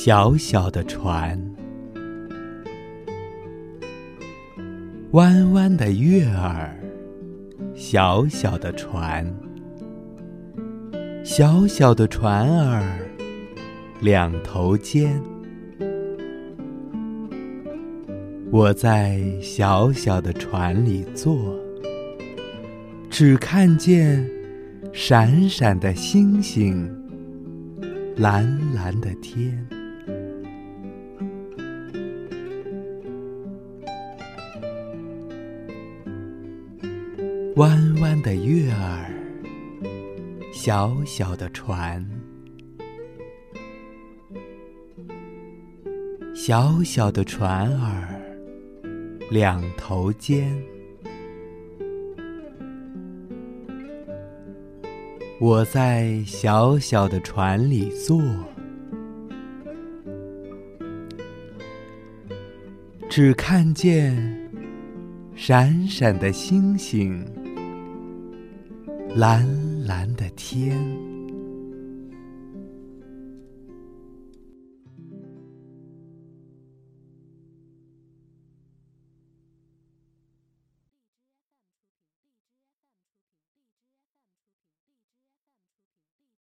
小小的船，弯弯的月儿，小小的船，小小的船儿，两头尖。我在小小的船里坐，只看见闪闪的星星，蓝蓝的天，弯弯的月儿，小小的船，小小的船儿。两头尖，我在小小的船里坐，只看见闪闪的星星，蓝蓝的天。